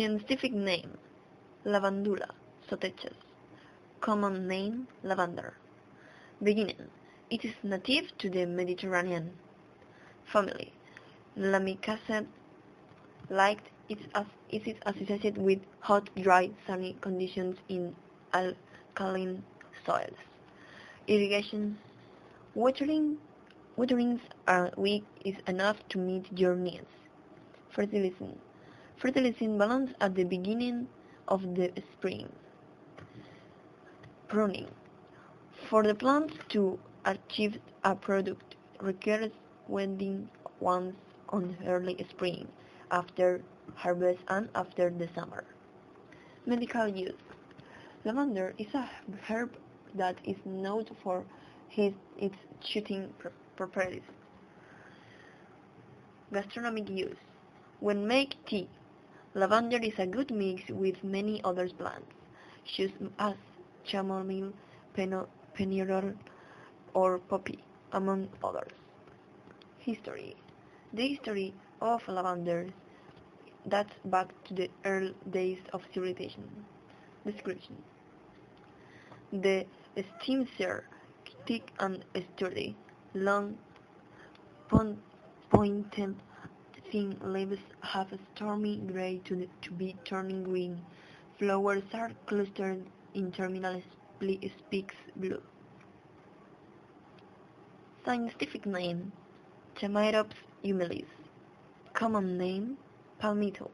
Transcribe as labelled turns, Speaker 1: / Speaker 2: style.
Speaker 1: Scientific name Lavandula stoechas. Common name lavender. Beginning It is native to the Mediterranean. Family Lamiaceae liked it as it is associated with hot, dry, sunny conditions in alkaline soils. Irrigation Watering waterings a week is enough to meet your needs. Fertilizing Fertilizing balance at the beginning of the spring. Pruning For the plant to achieve a product requires weeding once on early spring, after harvest and after the summer. Medical use Lavender is a herb that is known for his, its shooting properties. Gastronomic use When make tea, lavender is a good mix with many other plants, such as chamomile, pennyroyal, or poppy, among others. History The history of lavender dates back to the early days of civilization. Description The stem is thick and sturdy, long, pointed, leaves have a stormy gray to, to be turning green. Flowers are clustered in terminal spikes blue. Scientific name Chamaerops humilis. Common name Palmetto.